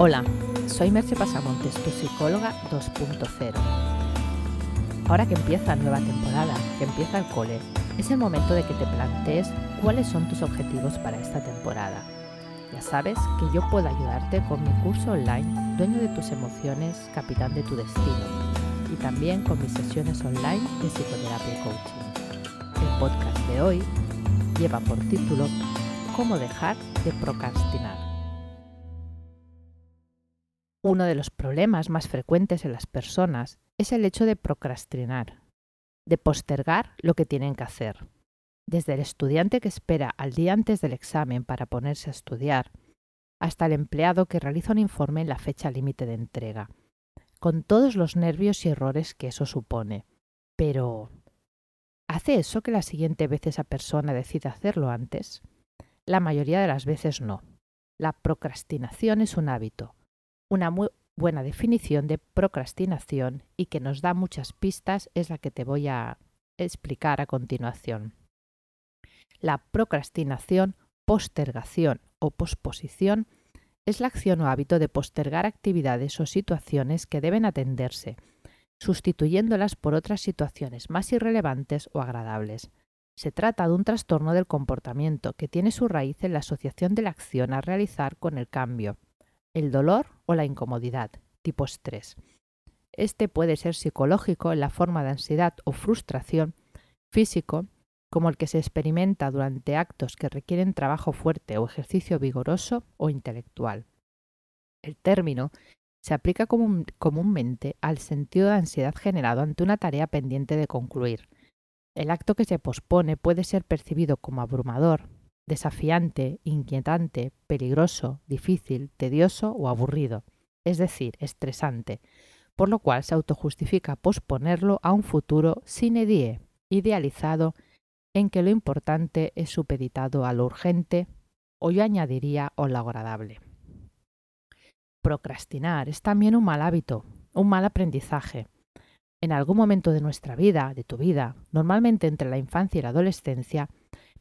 Hola, soy Merche Pasamontes, tu psicóloga 2.0. Ahora que empieza nueva temporada, que empieza el cole, es el momento de que te plantees cuáles son tus objetivos para esta temporada. Ya sabes que yo puedo ayudarte con mi curso online, Dueño de tus emociones, Capitán de tu destino, y también con mis sesiones online de psicoterapia y coaching. El podcast de hoy lleva por título Cómo dejar de procrastinar. Uno de los problemas más frecuentes en las personas es el hecho de procrastinar, de postergar lo que tienen que hacer. Desde el estudiante que espera al día antes del examen para ponerse a estudiar, hasta el empleado que realiza un informe en la fecha límite de entrega, con todos los nervios y errores que eso supone. Pero, ¿hace eso que la siguiente vez esa persona decida hacerlo antes? La mayoría de las veces no. La procrastinación es un hábito, una muy buena definición de procrastinación y que nos da muchas pistas es la que te voy a explicar a continuación. La procrastinación, postergación o posposición es la acción o hábito de postergar actividades o situaciones que deben atenderse, sustituyéndolas por otras situaciones más irrelevantes o agradables. Se trata de un trastorno del comportamiento que tiene su raíz en la asociación de la acción a realizar con el cambio, el dolor o la incomodidad, tipo estrés. Este puede ser psicológico en la forma de ansiedad o frustración, físico, como el que se experimenta durante actos que requieren trabajo fuerte o ejercicio vigoroso o intelectual. El término se aplica comúnmente al sentido de ansiedad generado ante una tarea pendiente de concluir. El acto que se pospone puede ser percibido como abrumador, desafiante, inquietante, peligroso, difícil, tedioso o aburrido, es decir, estresante, por lo cual se autojustifica posponerlo a un futuro sine die, idealizado, en que lo importante es supeditado a lo urgente, o yo añadiría o lo agradable. Procrastinar es también un mal hábito, un mal aprendizaje. En algún momento de nuestra vida, de tu vida, normalmente entre la infancia y la adolescencia,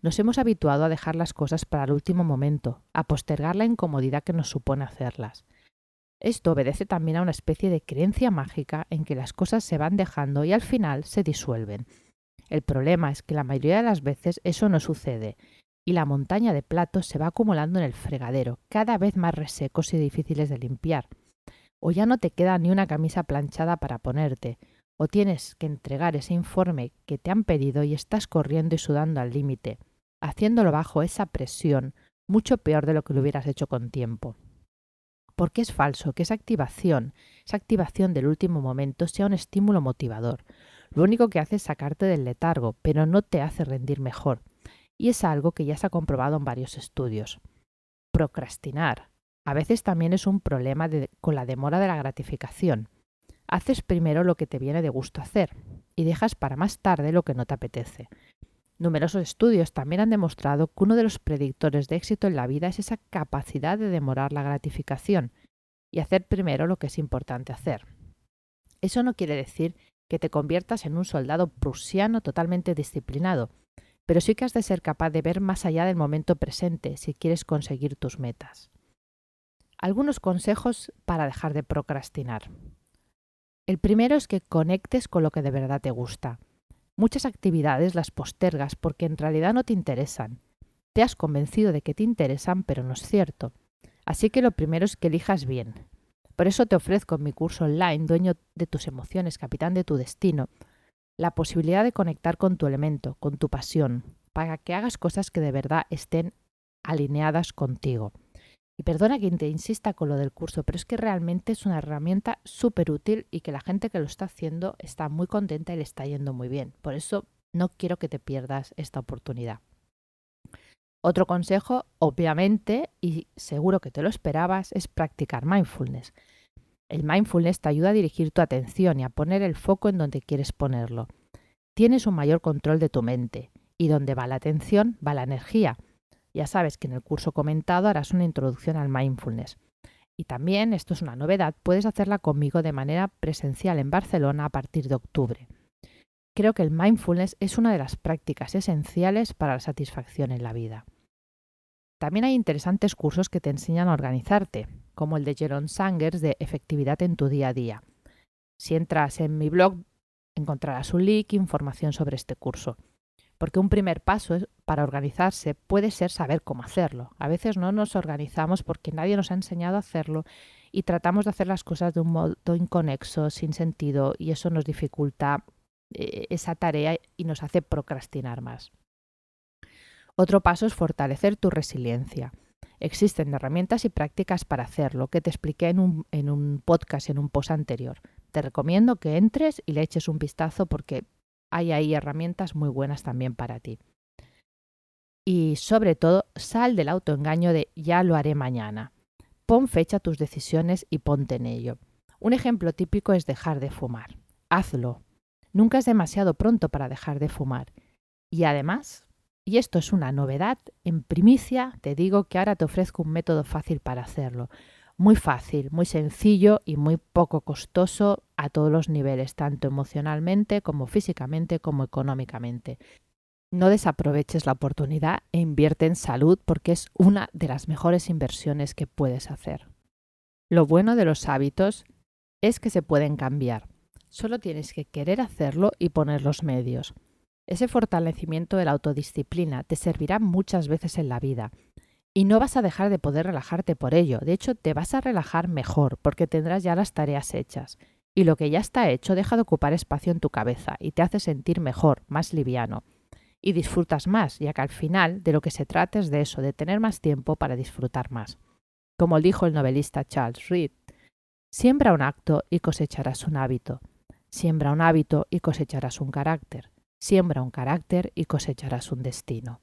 nos hemos habituado a dejar las cosas para el último momento, a postergar la incomodidad que nos supone hacerlas. Esto obedece también a una especie de creencia mágica en que las cosas se van dejando y al final se disuelven. El problema es que la mayoría de las veces eso no sucede, y la montaña de platos se va acumulando en el fregadero, cada vez más resecos y difíciles de limpiar. O ya no te queda ni una camisa planchada para ponerte, o tienes que entregar ese informe que te han pedido y estás corriendo y sudando al límite, haciéndolo bajo esa presión, mucho peor de lo que lo hubieras hecho con tiempo. Porque es falso que esa activación, esa activación del último momento sea un estímulo motivador. Lo único que hace es sacarte del letargo, pero no te hace rendir mejor. Y es algo que ya se ha comprobado en varios estudios. Procrastinar a veces también es un problema con la demora de la gratificación haces primero lo que te viene de gusto hacer y dejas para más tarde lo que no te apetece. Numerosos estudios también han demostrado que uno de los predictores de éxito en la vida es esa capacidad de demorar la gratificación y hacer primero lo que es importante hacer. Eso no quiere decir que te conviertas en un soldado prusiano totalmente disciplinado, pero sí que has de ser capaz de ver más allá del momento presente si quieres conseguir tus metas. Algunos consejos para dejar de procrastinar. El primero es que conectes con lo que de verdad te gusta. Muchas actividades las postergas porque en realidad no te interesan. Te has convencido de que te interesan, pero no es cierto. Así que lo primero es que elijas bien. Por eso te ofrezco en mi curso online, Dueño de tus emociones, Capitán de tu destino, la posibilidad de conectar con tu elemento, con tu pasión, para que hagas cosas que de verdad estén alineadas contigo. Y perdona que te insista con lo del curso, pero es que realmente es una herramienta súper útil y que la gente que lo está haciendo está muy contenta y le está yendo muy bien. Por eso no quiero que te pierdas esta oportunidad. Otro consejo, obviamente, y seguro que te lo esperabas, es practicar mindfulness. El mindfulness te ayuda a dirigir tu atención y a poner el foco en donde quieres ponerlo. Tienes un mayor control de tu mente y donde va la atención va la energía ya sabes que en el curso comentado harás una introducción al mindfulness. Y también, esto es una novedad, puedes hacerla conmigo de manera presencial en Barcelona a partir de octubre. Creo que el mindfulness es una de las prácticas esenciales para la satisfacción en la vida. También hay interesantes cursos que te enseñan a organizarte. como el de Jeron Sangers de Efectividad en tu día a día. Si entras en mi blog, encontrarás un link e información sobre este curso. Porque un primer paso para organizarse puede ser saber cómo hacerlo. A veces no nos organizamos porque nadie nos ha enseñado a hacerlo y tratamos de hacer las cosas de un modo inconexo, sin sentido, y eso nos dificulta eh, esa tarea y nos hace procrastinar más. Otro paso es fortalecer tu resiliencia. Existen herramientas y prácticas para hacerlo, que te expliqué en un, en un podcast, en un post anterior. Te recomiendo que entres y le eches un vistazo porque hay ahí herramientas muy buenas también para ti. Y sobre todo, sal del autoengaño de ya lo haré mañana. Pon fecha a tus decisiones y ponte en ello. Un ejemplo típico es dejar de fumar. Hazlo. Nunca es demasiado pronto para dejar de fumar. Y además, y esto es una novedad, en primicia te digo que ahora te ofrezco un método fácil para hacerlo. Muy fácil, muy sencillo y muy poco costoso a todos los niveles, tanto emocionalmente como físicamente como económicamente. No desaproveches la oportunidad e invierte en salud porque es una de las mejores inversiones que puedes hacer. Lo bueno de los hábitos es que se pueden cambiar. Solo tienes que querer hacerlo y poner los medios. Ese fortalecimiento de la autodisciplina te servirá muchas veces en la vida y no vas a dejar de poder relajarte por ello. De hecho, te vas a relajar mejor porque tendrás ya las tareas hechas. Y lo que ya está hecho deja de ocupar espacio en tu cabeza y te hace sentir mejor, más liviano. Y disfrutas más, ya que al final de lo que se trata es de eso, de tener más tiempo para disfrutar más. Como dijo el novelista Charles Reed, siembra un acto y cosecharás un hábito. Siembra un hábito y cosecharás un carácter. Siembra un carácter y cosecharás un destino.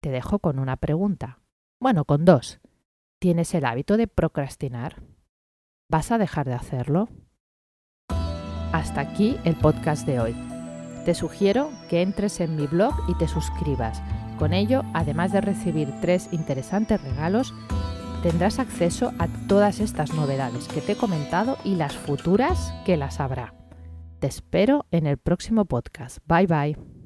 Te dejo con una pregunta. Bueno, con dos. ¿Tienes el hábito de procrastinar? ¿Vas a dejar de hacerlo? Hasta aquí el podcast de hoy. Te sugiero que entres en mi blog y te suscribas. Con ello, además de recibir tres interesantes regalos, tendrás acceso a todas estas novedades que te he comentado y las futuras que las habrá. Te espero en el próximo podcast. Bye bye.